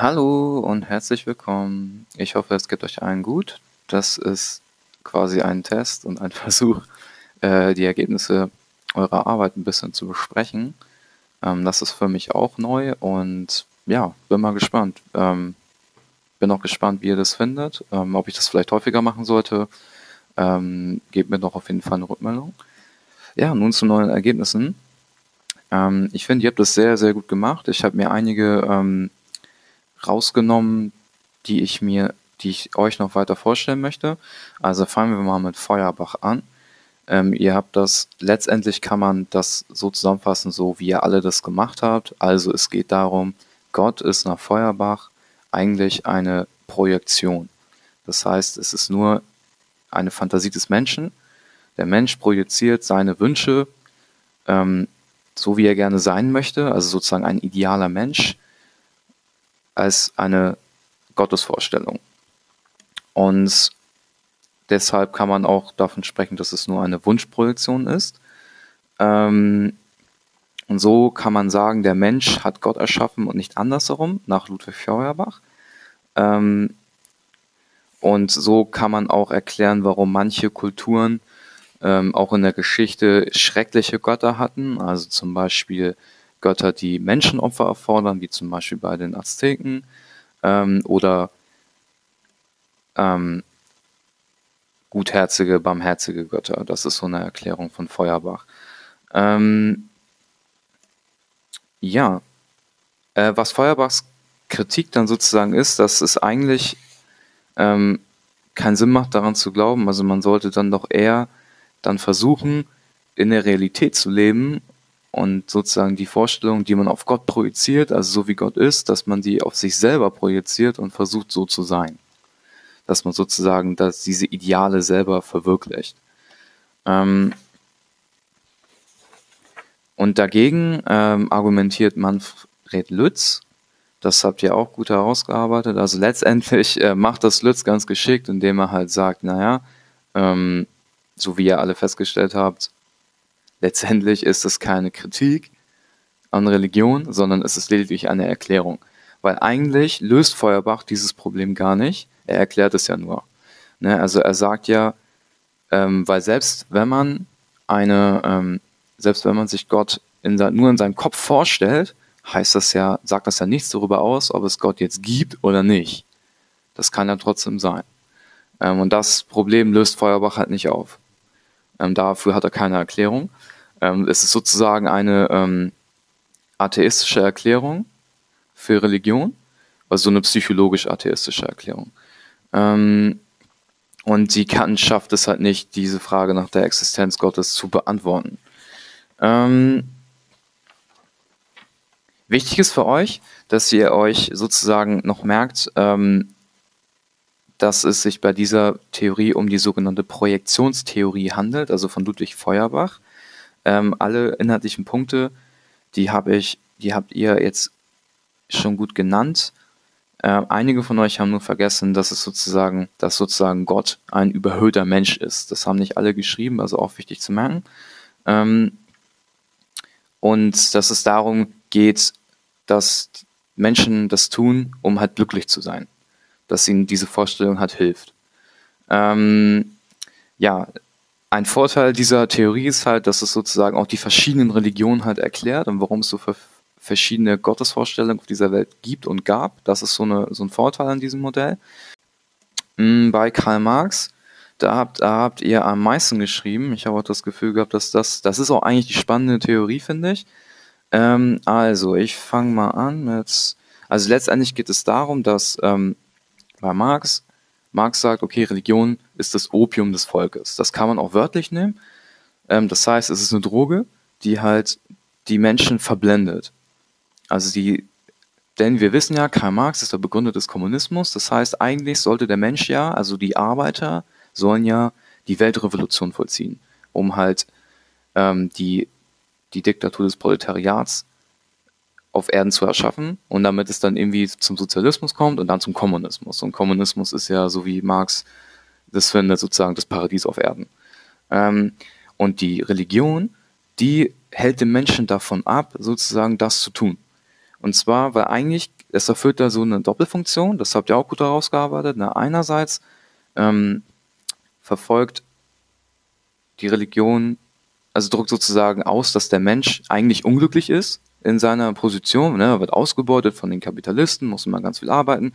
Hallo und herzlich willkommen. Ich hoffe, es geht euch allen gut. Das ist quasi ein Test und ein Versuch, äh, die Ergebnisse eurer Arbeit ein bisschen zu besprechen. Ähm, das ist für mich auch neu und ja, bin mal gespannt. Ähm, bin auch gespannt, wie ihr das findet, ähm, ob ich das vielleicht häufiger machen sollte. Ähm, gebt mir doch auf jeden Fall eine Rückmeldung. Ja, nun zu neuen Ergebnissen. Ähm, ich finde, ihr habt das sehr, sehr gut gemacht. Ich habe mir einige ähm, rausgenommen, die ich mir, die ich euch noch weiter vorstellen möchte. Also fangen wir mal mit Feuerbach an. Ähm, ihr habt das, letztendlich kann man das so zusammenfassen, so wie ihr alle das gemacht habt. Also es geht darum, Gott ist nach Feuerbach eigentlich eine Projektion. Das heißt, es ist nur eine Fantasie des Menschen. Der Mensch projiziert seine Wünsche, ähm, so wie er gerne sein möchte, also sozusagen ein idealer Mensch, als eine Gottesvorstellung. Und deshalb kann man auch davon sprechen, dass es nur eine Wunschprojektion ist. Ähm, und so kann man sagen, der Mensch hat Gott erschaffen und nicht andersherum, nach Ludwig Feuerbach. Ähm, und so kann man auch erklären, warum manche Kulturen ähm, auch in der Geschichte schreckliche Götter hatten, also zum Beispiel Götter, die Menschenopfer erfordern, wie zum Beispiel bei den Azteken, ähm, oder ähm, gutherzige, barmherzige Götter. Das ist so eine Erklärung von Feuerbach. Ähm, ja, äh, was Feuerbachs Kritik dann sozusagen ist, dass es eigentlich ähm, keinen Sinn macht, daran zu glauben. Also man sollte dann doch eher dann versuchen, in der Realität zu leben und sozusagen die Vorstellung, die man auf Gott projiziert, also so wie Gott ist, dass man die auf sich selber projiziert und versucht so zu sein. Dass man sozusagen dass diese Ideale selber verwirklicht. Ähm und dagegen ähm, argumentiert Manfred Lütz, das habt ihr auch gut herausgearbeitet. Also letztendlich äh, macht das Lütz ganz geschickt, indem er halt sagt, naja, ähm, so wie ihr alle festgestellt habt, letztendlich ist es keine Kritik an Religion, sondern es ist lediglich eine Erklärung. Weil eigentlich löst Feuerbach dieses Problem gar nicht. Er erklärt es ja nur. Ne? Also er sagt ja, ähm, weil selbst wenn man eine, ähm, selbst wenn man sich Gott in, nur in seinem Kopf vorstellt, heißt das ja, sagt das ja nichts darüber aus, ob es Gott jetzt gibt oder nicht. Das kann ja trotzdem sein. Ähm, und das Problem löst Feuerbach halt nicht auf. Ähm, dafür hat er keine Erklärung. Ähm, es ist sozusagen eine ähm, atheistische Erklärung für Religion, also so eine psychologisch-atheistische Erklärung. Ähm, und die Kant schafft es halt nicht, diese Frage nach der Existenz Gottes zu beantworten. Ähm, wichtig ist für euch, dass ihr euch sozusagen noch merkt, ähm, dass es sich bei dieser Theorie um die sogenannte Projektionstheorie handelt, also von Ludwig Feuerbach. Ähm, alle inhaltlichen Punkte, die habe ich, die habt ihr jetzt schon gut genannt. Äh, einige von euch haben nur vergessen, dass es sozusagen, dass sozusagen Gott ein überhöhter Mensch ist. Das haben nicht alle geschrieben, also auch wichtig zu merken. Ähm, und dass es darum geht, dass Menschen das tun, um halt glücklich zu sein dass ihnen diese Vorstellung halt hilft. Ähm, ja, ein Vorteil dieser Theorie ist halt, dass es sozusagen auch die verschiedenen Religionen halt erklärt und warum es so verschiedene Gottesvorstellungen auf dieser Welt gibt und gab. Das ist so, eine, so ein Vorteil an diesem Modell. Mm, bei Karl Marx, da habt, da habt ihr am meisten geschrieben. Ich habe auch das Gefühl gehabt, dass das, das ist auch eigentlich die spannende Theorie, finde ich. Ähm, also, ich fange mal an mit, also letztendlich geht es darum, dass ähm, bei Marx, Marx sagt, okay, Religion ist das Opium des Volkes. Das kann man auch wörtlich nehmen. Ähm, das heißt, es ist eine Droge, die halt die Menschen verblendet. Also die, denn wir wissen ja, Karl Marx ist der Begründer des Kommunismus. Das heißt, eigentlich sollte der Mensch ja, also die Arbeiter, sollen ja die Weltrevolution vollziehen, um halt ähm, die, die Diktatur des Proletariats auf Erden zu erschaffen und damit es dann irgendwie zum Sozialismus kommt und dann zum Kommunismus. Und Kommunismus ist ja, so wie Marx das findet, sozusagen das Paradies auf Erden. Ähm, und die Religion, die hält den Menschen davon ab, sozusagen das zu tun. Und zwar, weil eigentlich es erfüllt da so eine Doppelfunktion, das habt ihr auch gut herausgearbeitet. Ne? Einerseits ähm, verfolgt die Religion, also drückt sozusagen aus, dass der Mensch eigentlich unglücklich ist in seiner Position, ne? wird ausgebeutet von den Kapitalisten, muss immer ganz viel arbeiten,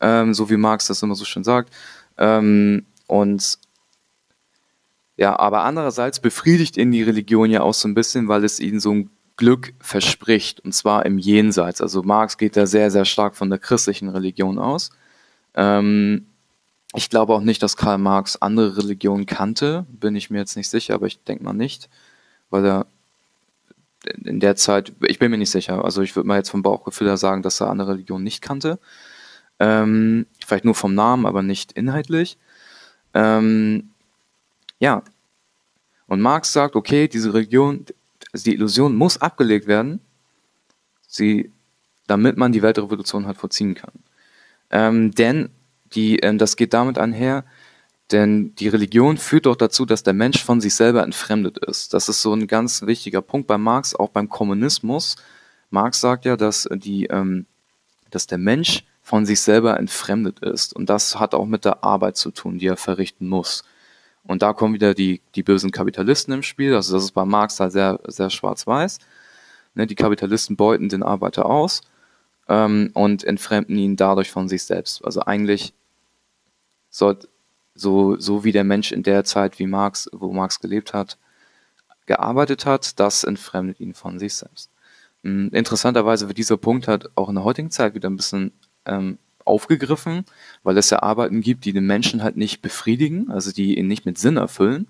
ähm, so wie Marx das immer so schön sagt. Ähm, und ja, aber andererseits befriedigt ihn die Religion ja auch so ein bisschen, weil es ihnen so ein Glück verspricht, und zwar im Jenseits. Also Marx geht da sehr, sehr stark von der christlichen Religion aus. Ähm, ich glaube auch nicht, dass Karl Marx andere Religionen kannte, bin ich mir jetzt nicht sicher, aber ich denke mal nicht, weil er in der Zeit, ich bin mir nicht sicher, also ich würde mal jetzt vom Bauchgefühl her sagen, dass er andere Religionen nicht kannte. Ähm, vielleicht nur vom Namen, aber nicht inhaltlich. Ähm, ja. Und Marx sagt, okay, diese Religion, also die Illusion muss abgelegt werden, sie, damit man die Weltrevolution halt vollziehen kann. Ähm, denn die, ähm, das geht damit einher, denn die Religion führt doch dazu, dass der Mensch von sich selber entfremdet ist. Das ist so ein ganz wichtiger Punkt bei Marx, auch beim Kommunismus. Marx sagt ja, dass, die, ähm, dass der Mensch von sich selber entfremdet ist. Und das hat auch mit der Arbeit zu tun, die er verrichten muss. Und da kommen wieder die, die bösen Kapitalisten im Spiel. Also das ist bei Marx halt sehr, sehr schwarz-weiß. Ne, die Kapitalisten beuten den Arbeiter aus ähm, und entfremden ihn dadurch von sich selbst. Also eigentlich soll, so, so wie der Mensch in der Zeit, wie Marx, wo Marx gelebt hat, gearbeitet hat, das entfremdet ihn von sich selbst. Hm, interessanterweise wird dieser Punkt halt auch in der heutigen Zeit wieder ein bisschen ähm, aufgegriffen, weil es ja Arbeiten gibt, die den Menschen halt nicht befriedigen, also die ihn nicht mit Sinn erfüllen.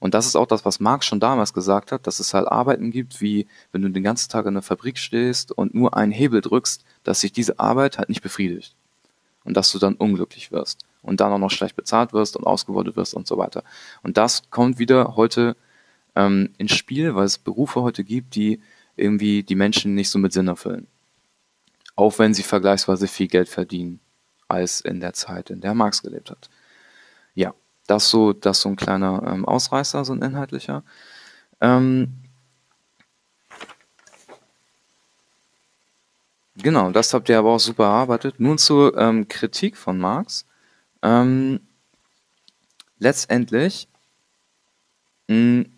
Und das ist auch das, was Marx schon damals gesagt hat, dass es halt Arbeiten gibt, wie wenn du den ganzen Tag in der Fabrik stehst und nur einen Hebel drückst, dass sich diese Arbeit halt nicht befriedigt. Und dass du dann unglücklich wirst und dann auch noch schlecht bezahlt wirst und ausgebeutet wirst und so weiter. Und das kommt wieder heute ähm, ins Spiel, weil es Berufe heute gibt, die irgendwie die Menschen nicht so mit Sinn erfüllen. Auch wenn sie vergleichsweise viel Geld verdienen als in der Zeit, in der Marx gelebt hat. Ja, das so, das so ein kleiner ähm, Ausreißer, so ein inhaltlicher. Ähm, genau, das habt ihr aber auch super erarbeitet. Nun zur ähm, Kritik von Marx. Ähm, letztendlich mh, hm,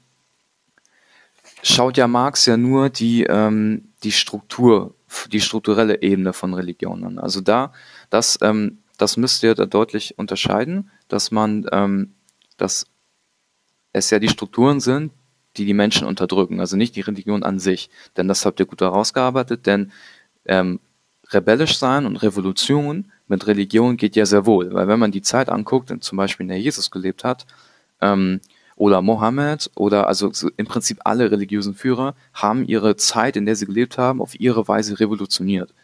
schaut ja Marx ja nur die, ähm, die Struktur, die strukturelle Ebene von Religion an. Also da, das, ähm, das müsst ihr da deutlich unterscheiden, dass man, ähm, dass es ja die Strukturen sind, die die Menschen unterdrücken, also nicht die Religion an sich. Denn das habt ihr gut herausgearbeitet, denn ähm, rebellisch sein und Revolution mit Religion geht ja sehr wohl, weil wenn man die Zeit anguckt, zum Beispiel in der Jesus gelebt hat, ähm, oder Mohammed oder also im Prinzip alle religiösen Führer haben ihre Zeit, in der sie gelebt haben, auf ihre Weise revolutioniert.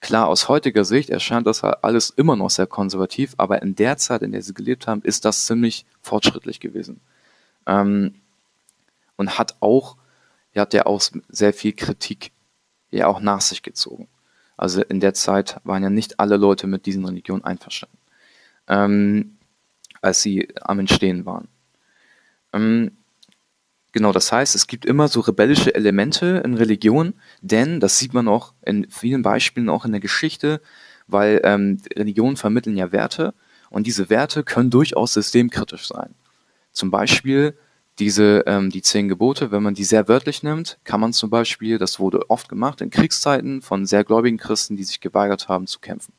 Klar, aus heutiger Sicht erscheint das alles immer noch sehr konservativ, aber in der Zeit, in der sie gelebt haben, ist das ziemlich fortschrittlich gewesen. Ähm, und hat auch, ja, hat ja auch sehr viel Kritik ja auch nach sich gezogen. Also in der Zeit waren ja nicht alle Leute mit diesen Religionen einverstanden, ähm, als sie am Entstehen waren. Ähm, genau, das heißt, es gibt immer so rebellische Elemente in Religion, denn das sieht man auch in vielen Beispielen, auch in der Geschichte, weil ähm, Religionen vermitteln ja Werte und diese Werte können durchaus systemkritisch sein. Zum Beispiel diese, ähm, die zehn Gebote, wenn man die sehr wörtlich nimmt, kann man zum Beispiel, das wurde oft gemacht in Kriegszeiten von sehr gläubigen Christen, die sich geweigert haben zu kämpfen.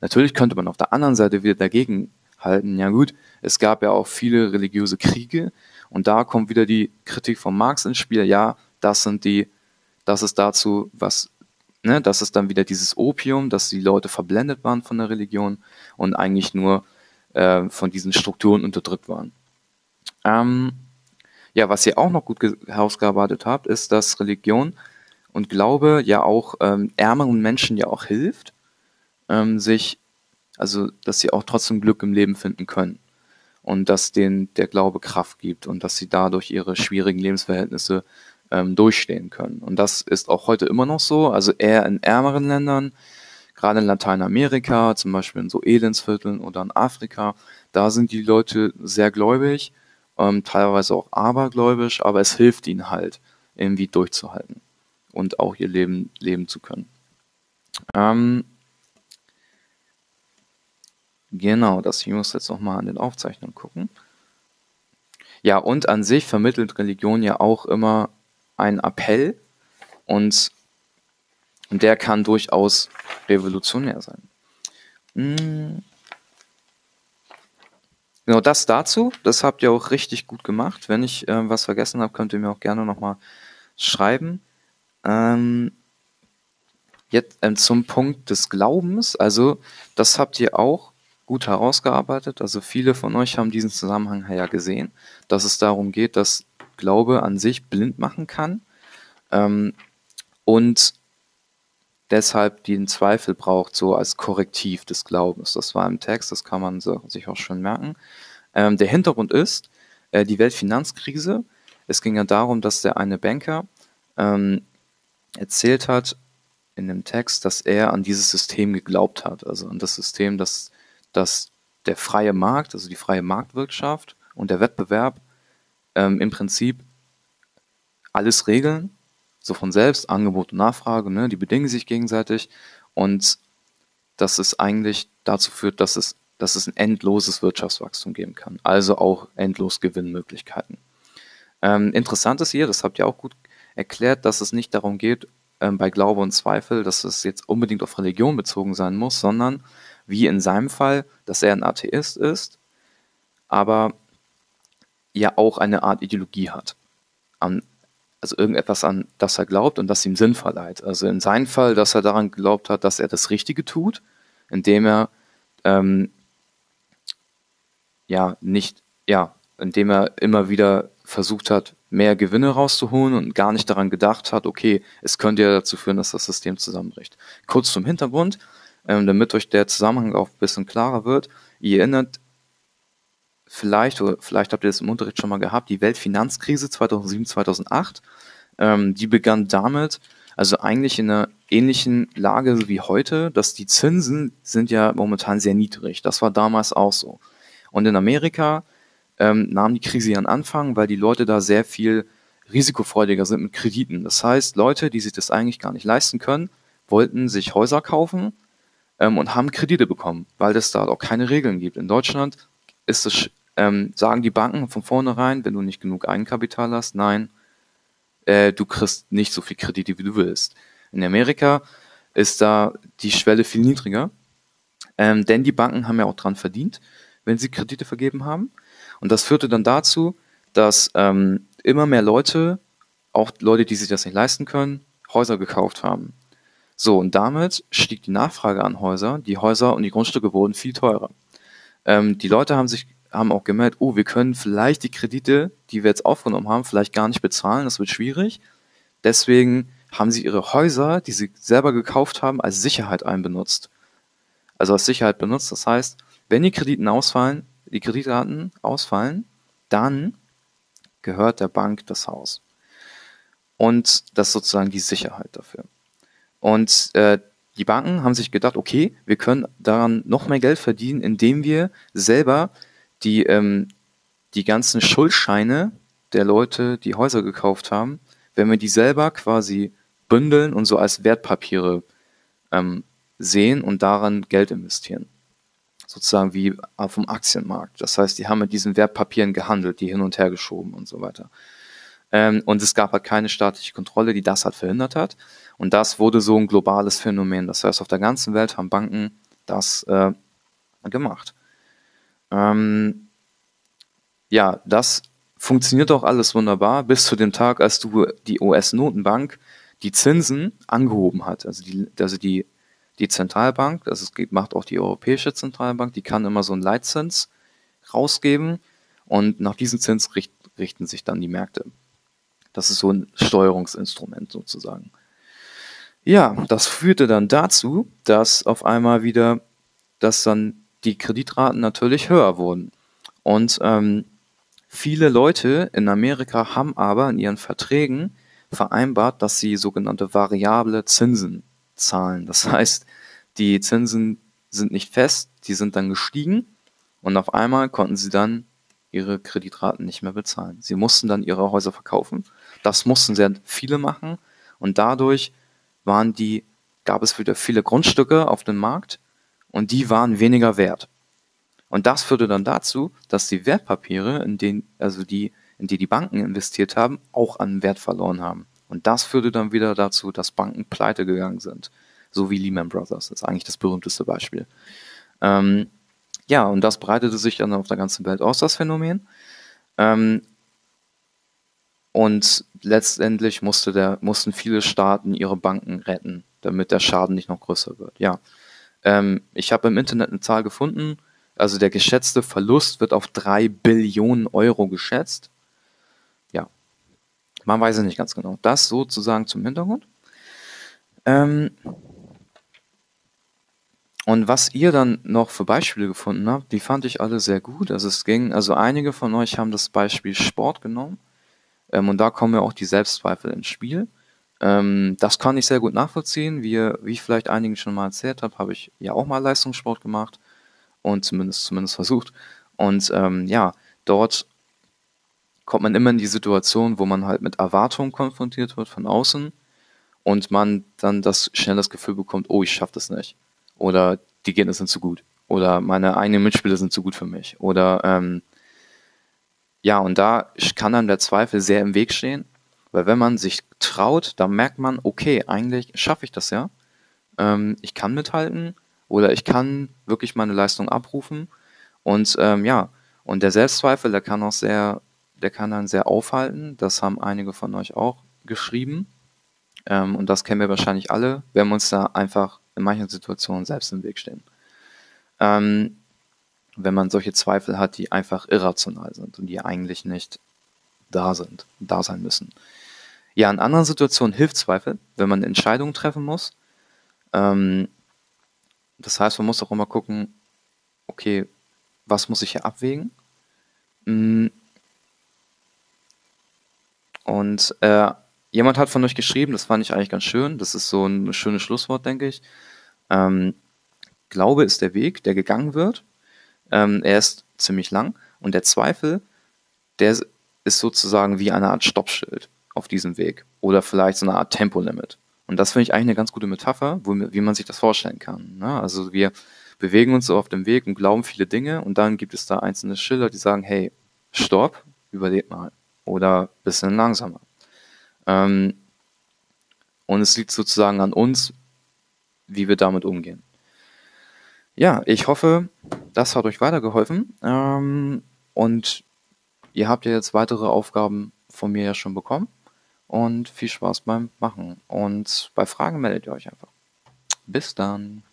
Natürlich könnte man auf der anderen Seite wieder dagegen halten, ja gut, es gab ja auch viele religiöse Kriege und da kommt wieder die Kritik von Marx ins Spiel, ja, das sind die, das ist dazu, was, ne, das ist dann wieder dieses Opium, dass die Leute verblendet waren von der Religion und eigentlich nur äh, von diesen Strukturen unterdrückt waren. Ähm, ja, was ihr auch noch gut herausgearbeitet habt, ist, dass Religion und Glaube ja auch ähm, ärmeren Menschen ja auch hilft, ähm, sich, also dass sie auch trotzdem Glück im Leben finden können und dass denen der Glaube Kraft gibt und dass sie dadurch ihre schwierigen Lebensverhältnisse ähm, durchstehen können. Und das ist auch heute immer noch so, also eher in ärmeren Ländern, gerade in Lateinamerika, zum Beispiel in so Elendsvierteln oder in Afrika, da sind die Leute sehr gläubig ähm, teilweise auch abergläubisch, aber es hilft ihnen halt, irgendwie durchzuhalten und auch ihr Leben leben zu können. Ähm, genau, das ich muss jetzt nochmal an den Aufzeichnungen gucken. Ja, und an sich vermittelt Religion ja auch immer einen Appell und, und der kann durchaus revolutionär sein. Hm. Genau das dazu. Das habt ihr auch richtig gut gemacht. Wenn ich äh, was vergessen habe, könnt ihr mir auch gerne nochmal schreiben. Ähm, jetzt ähm, zum Punkt des Glaubens. Also das habt ihr auch gut herausgearbeitet. Also viele von euch haben diesen Zusammenhang ja gesehen, dass es darum geht, dass Glaube an sich blind machen kann ähm, und deshalb den Zweifel braucht, so als Korrektiv des Glaubens. Das war im Text, das kann man so, sich auch schon merken. Ähm, der Hintergrund ist äh, die Weltfinanzkrise. Es ging ja darum, dass der eine Banker ähm, erzählt hat in dem Text, dass er an dieses System geglaubt hat, also an das System, dass, dass der freie Markt, also die freie Marktwirtschaft und der Wettbewerb ähm, im Prinzip alles regeln so von selbst, Angebot und Nachfrage, ne, die bedingen sich gegenseitig und dass es eigentlich dazu führt, dass es, dass es ein endloses Wirtschaftswachstum geben kann, also auch endlos Gewinnmöglichkeiten. Ähm, interessant ist hier, das habt ihr auch gut erklärt, dass es nicht darum geht, ähm, bei Glaube und Zweifel, dass es jetzt unbedingt auf Religion bezogen sein muss, sondern wie in seinem Fall, dass er ein Atheist ist, aber ja auch eine Art Ideologie hat. An, also irgendetwas an das er glaubt und das ihm Sinn verleiht. Also in seinem Fall, dass er daran geglaubt hat, dass er das Richtige tut, indem er ähm, ja nicht, ja, indem er immer wieder versucht hat, mehr Gewinne rauszuholen und gar nicht daran gedacht hat, okay, es könnte ja dazu führen, dass das System zusammenbricht. Kurz zum Hintergrund, ähm, damit euch der Zusammenhang auch ein bisschen klarer wird. Ihr erinnert vielleicht, oder vielleicht habt ihr das im Unterricht schon mal gehabt, die Weltfinanzkrise 2007, 2008, ähm, die begann damit, also eigentlich in einer ähnlichen Lage wie heute, dass die Zinsen sind ja momentan sehr niedrig. Das war damals auch so. Und in Amerika ähm, nahm die Krise ihren Anfang, weil die Leute da sehr viel risikofreudiger sind mit Krediten. Das heißt, Leute, die sich das eigentlich gar nicht leisten können, wollten sich Häuser kaufen ähm, und haben Kredite bekommen, weil es da auch keine Regeln gibt. In Deutschland ist es ähm, sagen die Banken von vornherein, wenn du nicht genug Eigenkapital hast, nein, äh, du kriegst nicht so viel Kredite, wie du willst. In Amerika ist da die Schwelle viel niedriger, ähm, denn die Banken haben ja auch dran verdient, wenn sie Kredite vergeben haben. Und das führte dann dazu, dass ähm, immer mehr Leute, auch Leute, die sich das nicht leisten können, Häuser gekauft haben. So, und damit stieg die Nachfrage an Häuser. Die Häuser und die Grundstücke wurden viel teurer. Ähm, die Leute haben sich haben auch gemerkt, oh, wir können vielleicht die Kredite, die wir jetzt aufgenommen haben, vielleicht gar nicht bezahlen, das wird schwierig. Deswegen haben sie ihre Häuser, die sie selber gekauft haben, als Sicherheit einbenutzt. Also als Sicherheit benutzt. Das heißt, wenn die Krediten ausfallen, die Kreditraten ausfallen, dann gehört der Bank das Haus. Und das ist sozusagen die Sicherheit dafür. Und äh, die Banken haben sich gedacht, okay, wir können daran noch mehr Geld verdienen, indem wir selber die, ähm, die ganzen Schuldscheine der Leute, die Häuser gekauft haben, wenn wir die selber quasi bündeln und so als Wertpapiere ähm, sehen und daran Geld investieren. Sozusagen wie dem Aktienmarkt. Das heißt, die haben mit diesen Wertpapieren gehandelt, die hin und her geschoben und so weiter. Ähm, und es gab halt keine staatliche Kontrolle, die das halt verhindert hat. Und das wurde so ein globales Phänomen. Das heißt, auf der ganzen Welt haben Banken das äh, gemacht. Ähm, ja, das funktioniert auch alles wunderbar bis zu dem Tag, als du die US-Notenbank die Zinsen angehoben hat. Also die, also die, die Zentralbank, also es macht auch die Europäische Zentralbank, die kann immer so einen Leitzins rausgeben und nach diesem Zins richt, richten sich dann die Märkte. Das ist so ein Steuerungsinstrument sozusagen. Ja, das führte dann dazu, dass auf einmal wieder, dass dann die Kreditraten natürlich höher wurden. Und ähm, viele Leute in Amerika haben aber in ihren Verträgen vereinbart, dass sie sogenannte variable Zinsen zahlen. Das heißt, die Zinsen sind nicht fest, die sind dann gestiegen und auf einmal konnten sie dann ihre Kreditraten nicht mehr bezahlen. Sie mussten dann ihre Häuser verkaufen. Das mussten sehr viele machen und dadurch waren die gab es wieder viele Grundstücke auf dem Markt und die waren weniger wert. Und das führte dann dazu, dass die Wertpapiere, in denen, also die, in die die Banken investiert haben, auch an Wert verloren haben. Und das führte dann wieder dazu, dass Banken pleite gegangen sind. So wie Lehman Brothers. Das ist eigentlich das berühmteste Beispiel. Ähm, ja, und das breitete sich dann auf der ganzen Welt aus, das Phänomen. Ähm, und letztendlich musste der, mussten viele Staaten ihre Banken retten, damit der Schaden nicht noch größer wird. Ja. Ähm, ich habe im Internet eine Zahl gefunden. Also der geschätzte Verlust wird auf drei Billionen Euro geschätzt. Ja. Man weiß es nicht ganz genau. Das sozusagen zum Hintergrund. Ähm, und was ihr dann noch für Beispiele gefunden habt, die fand ich alle sehr gut. Also es ging, also einige von euch haben das Beispiel Sport genommen. Ähm, und da kommen ja auch die Selbstzweifel ins Spiel. Ähm, das kann ich sehr gut nachvollziehen. Wie, wie ich vielleicht einigen schon mal erzählt habe, habe ich ja auch mal Leistungssport gemacht und zumindest, zumindest versucht. Und ähm, ja, dort kommt man immer in die Situation, wo man halt mit Erwartungen konfrontiert wird von außen und man dann das schnell das Gefühl bekommt, oh, ich schaffe das nicht. Oder die Gegner sind zu gut. Oder meine eigenen Mitspieler sind zu gut für mich. Oder ähm, ja, und da kann dann der Zweifel sehr im Weg stehen, weil wenn man sich traut, dann merkt man, okay, eigentlich schaffe ich das ja. Ähm, ich kann mithalten oder ich kann wirklich meine Leistung abrufen. Und ähm, ja, und der Selbstzweifel, der kann auch sehr, der kann dann sehr aufhalten. Das haben einige von euch auch geschrieben. Ähm, und das kennen wir wahrscheinlich alle, wenn wir uns da einfach in manchen Situationen selbst im Weg stehen. Ähm, wenn man solche Zweifel hat, die einfach irrational sind und die eigentlich nicht da sind, da sein müssen. Ja, in anderen Situationen hilft Zweifel, wenn man Entscheidungen treffen muss. Ähm, das heißt, man muss auch immer gucken, okay, was muss ich hier abwägen? Mm. Und äh, jemand hat von euch geschrieben, das fand ich eigentlich ganz schön, das ist so ein schönes Schlusswort, denke ich. Ähm, Glaube ist der Weg, der gegangen wird. Ähm, er ist ziemlich lang und der Zweifel, der ist sozusagen wie eine Art Stoppschild auf diesem Weg oder vielleicht so eine Art Tempolimit. Und das finde ich eigentlich eine ganz gute Metapher, wo, wie man sich das vorstellen kann. Ne? Also wir bewegen uns so auf dem Weg und glauben viele Dinge und dann gibt es da einzelne Schilder, die sagen, hey, stopp, überlebt mal oder bisschen langsamer. Ähm, und es liegt sozusagen an uns, wie wir damit umgehen. Ja, ich hoffe, das hat euch weitergeholfen. Ähm, und ihr habt ja jetzt weitere Aufgaben von mir ja schon bekommen. Und viel Spaß beim Machen. Und bei Fragen meldet ihr euch einfach. Bis dann.